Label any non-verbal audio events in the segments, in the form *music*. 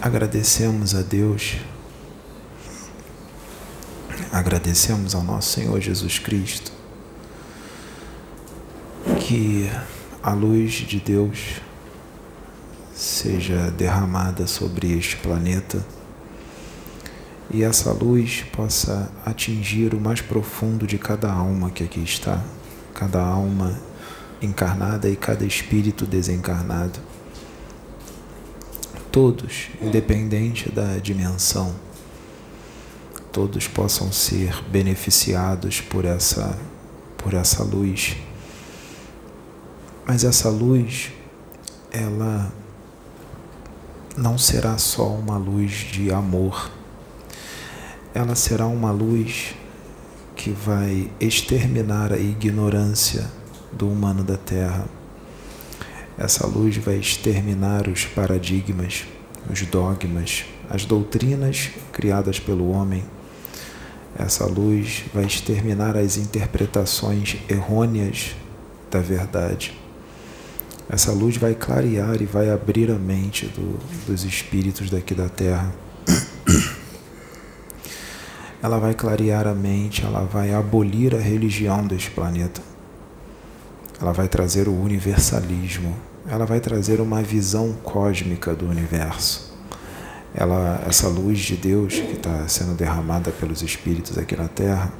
agradecemos a Deus, agradecemos ao nosso Senhor Jesus Cristo, que a luz de Deus seja derramada sobre este planeta e essa luz possa atingir o mais profundo de cada alma que aqui está, cada alma encarnada e cada espírito desencarnado. Todos, independente da dimensão, todos possam ser beneficiados por essa por essa luz. Mas essa luz, ela não será só uma luz de amor ela será uma luz que vai exterminar a ignorância do humano da Terra. Essa luz vai exterminar os paradigmas, os dogmas, as doutrinas criadas pelo homem. Essa luz vai exterminar as interpretações errôneas da verdade. Essa luz vai clarear e vai abrir a mente do, dos espíritos daqui da Terra ela vai clarear a mente, ela vai abolir a religião deste planeta. Ela vai trazer o universalismo, ela vai trazer uma visão cósmica do universo. Ela, essa luz de Deus que está sendo derramada pelos espíritos aqui na Terra,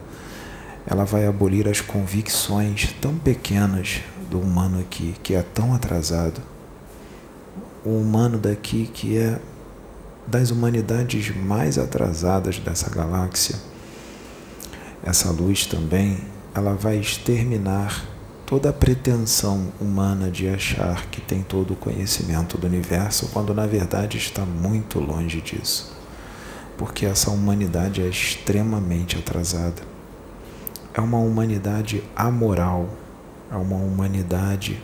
ela vai abolir as convicções tão pequenas do humano aqui, que é tão atrasado. O humano daqui que é das humanidades mais atrasadas dessa galáxia, essa luz também, ela vai exterminar toda a pretensão humana de achar que tem todo o conhecimento do universo, quando na verdade está muito longe disso. Porque essa humanidade é extremamente atrasada. É uma humanidade amoral, é uma humanidade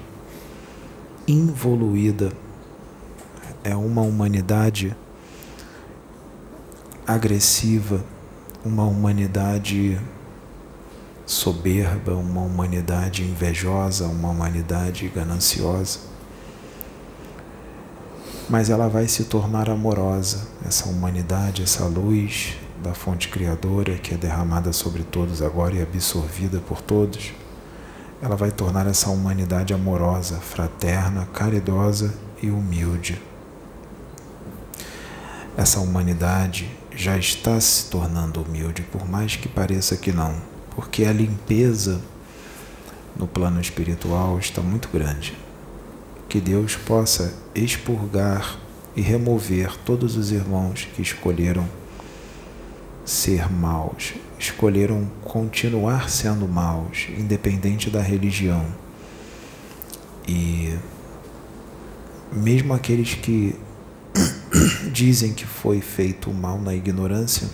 involuída, é uma humanidade agressiva, uma humanidade soberba, uma humanidade invejosa, uma humanidade gananciosa. Mas ela vai se tornar amorosa, essa humanidade, essa luz da fonte criadora que é derramada sobre todos agora e absorvida por todos. Ela vai tornar essa humanidade amorosa, fraterna, caridosa e humilde. Essa humanidade já está se tornando humilde, por mais que pareça que não, porque a limpeza no plano espiritual está muito grande. Que Deus possa expurgar e remover todos os irmãos que escolheram ser maus, escolheram continuar sendo maus, independente da religião. E mesmo aqueles que *coughs* dizem que foi feito mal na ignorância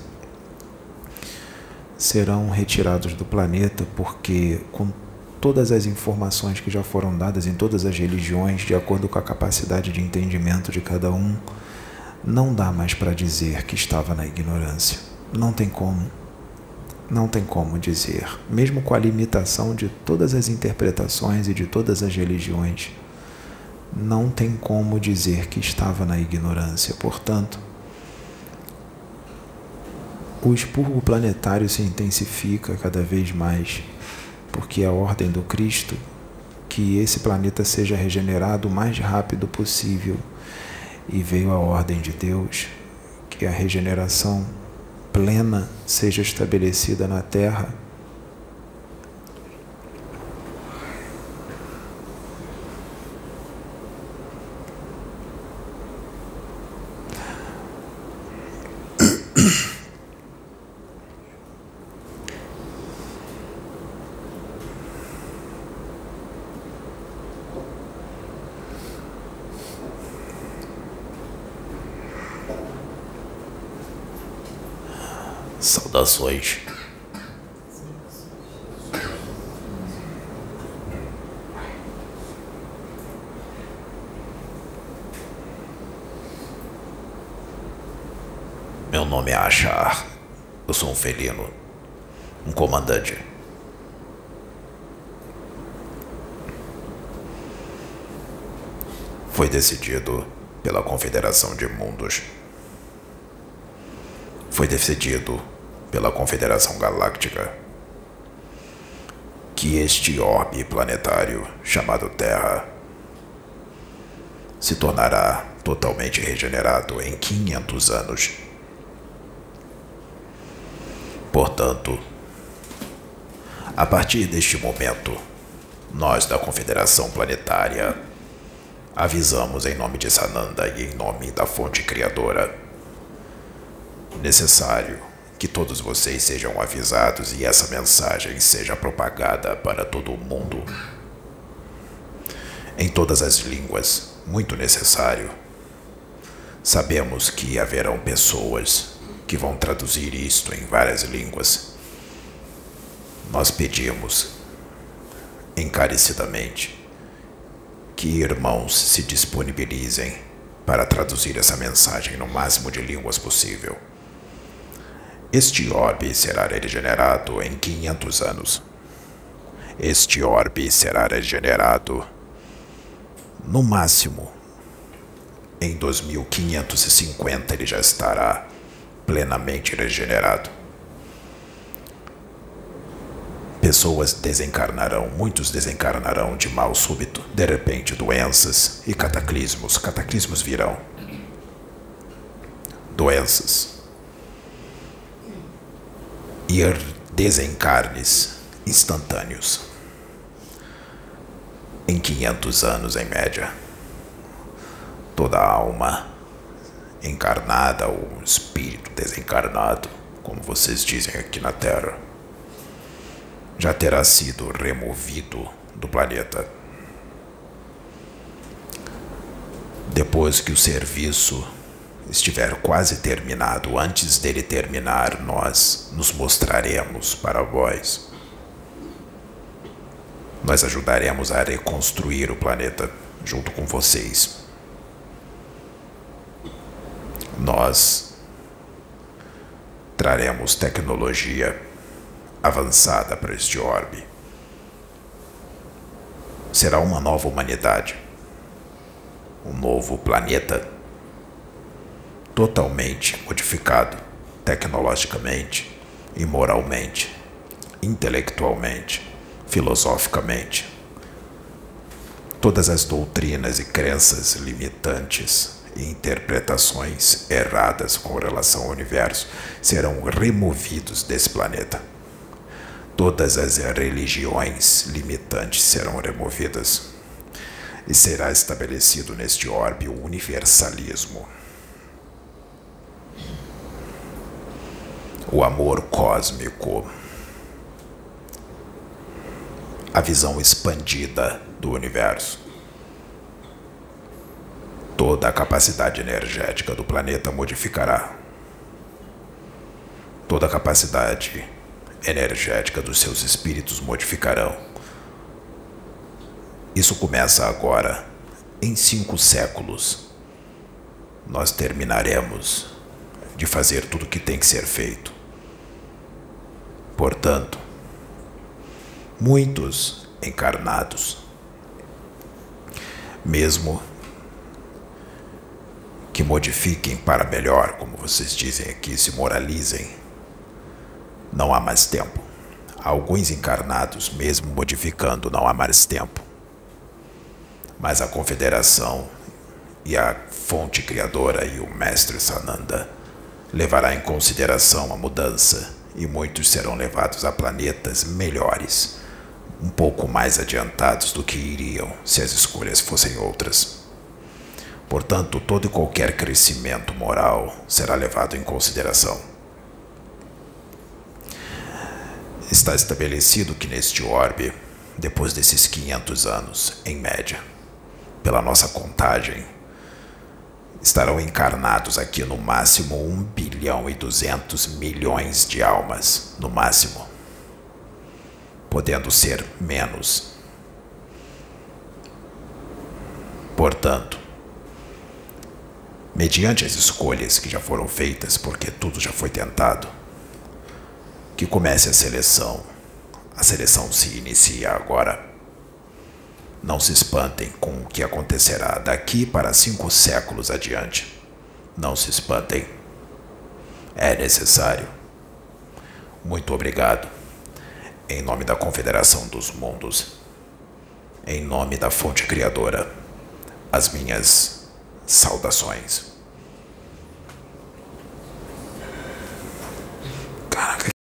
serão retirados do planeta porque com todas as informações que já foram dadas em todas as religiões, de acordo com a capacidade de entendimento de cada um, não dá mais para dizer que estava na ignorância. Não tem como. Não tem como dizer, mesmo com a limitação de todas as interpretações e de todas as religiões não tem como dizer que estava na ignorância. Portanto, o expurgo planetário se intensifica cada vez mais, porque a ordem do Cristo que esse planeta seja regenerado o mais rápido possível. E veio a ordem de Deus que a regeneração plena seja estabelecida na Terra Saudações. Meu nome é Achar. Eu sou um felino. Um comandante. Foi decidido pela Confederação de Mundos foi decidido pela Confederação Galáctica que este orbe planetário chamado Terra se tornará totalmente regenerado em 500 anos. Portanto, a partir deste momento, nós da Confederação Planetária avisamos em nome de Sananda e em nome da Fonte Criadora. Necessário que todos vocês sejam avisados e essa mensagem seja propagada para todo o mundo. Em todas as línguas, muito necessário. Sabemos que haverão pessoas que vão traduzir isto em várias línguas. Nós pedimos encarecidamente que irmãos se disponibilizem para traduzir essa mensagem no máximo de línguas possível. Este orbe será regenerado em 500 anos. Este orbe será regenerado no máximo em 2550 ele já estará plenamente regenerado. Pessoas desencarnarão, muitos desencarnarão de mal súbito, de repente doenças e cataclismos. Cataclismos virão. Doenças. E desencarnes instantâneos. Em 500 anos, em média, toda alma encarnada ou espírito desencarnado, como vocês dizem aqui na Terra, já terá sido removido do planeta. Depois que o serviço estiver quase terminado, antes dele terminar, nós nos mostraremos para vós. Nós ajudaremos a reconstruir o planeta junto com vocês. Nós traremos tecnologia avançada para este orbe. Será uma nova humanidade, um novo planeta totalmente modificado tecnologicamente e moralmente, intelectualmente, filosoficamente. Todas as doutrinas e crenças limitantes e interpretações erradas com relação ao universo serão removidos desse planeta todas as religiões limitantes serão removidas e será estabelecido neste orbe o universalismo. O amor cósmico, a visão expandida do universo. Toda a capacidade energética do planeta modificará. Toda a capacidade energética dos seus espíritos modificarão. Isso começa agora. Em cinco séculos, nós terminaremos de fazer tudo o que tem que ser feito. Portanto, muitos encarnados, mesmo que modifiquem para melhor, como vocês dizem aqui, se moralizem, não há mais tempo. Alguns encarnados, mesmo modificando, não há mais tempo. Mas a Confederação e a fonte criadora e o Mestre Sananda levará em consideração a mudança e muitos serão levados a planetas melhores, um pouco mais adiantados do que iriam se as escolhas fossem outras. Portanto, todo e qualquer crescimento moral será levado em consideração. Está estabelecido que neste orbe, depois desses 500 anos, em média, pela nossa contagem, estarão encarnados aqui no máximo 1 bilhão e 200 milhões de almas, no máximo, podendo ser menos. Portanto, mediante as escolhas que já foram feitas, porque tudo já foi tentado, que comece a seleção. A seleção se inicia agora. Não se espantem com o que acontecerá daqui para cinco séculos adiante. Não se espantem. É necessário. Muito obrigado. Em nome da Confederação dos Mundos, em nome da Fonte Criadora, as minhas saudações.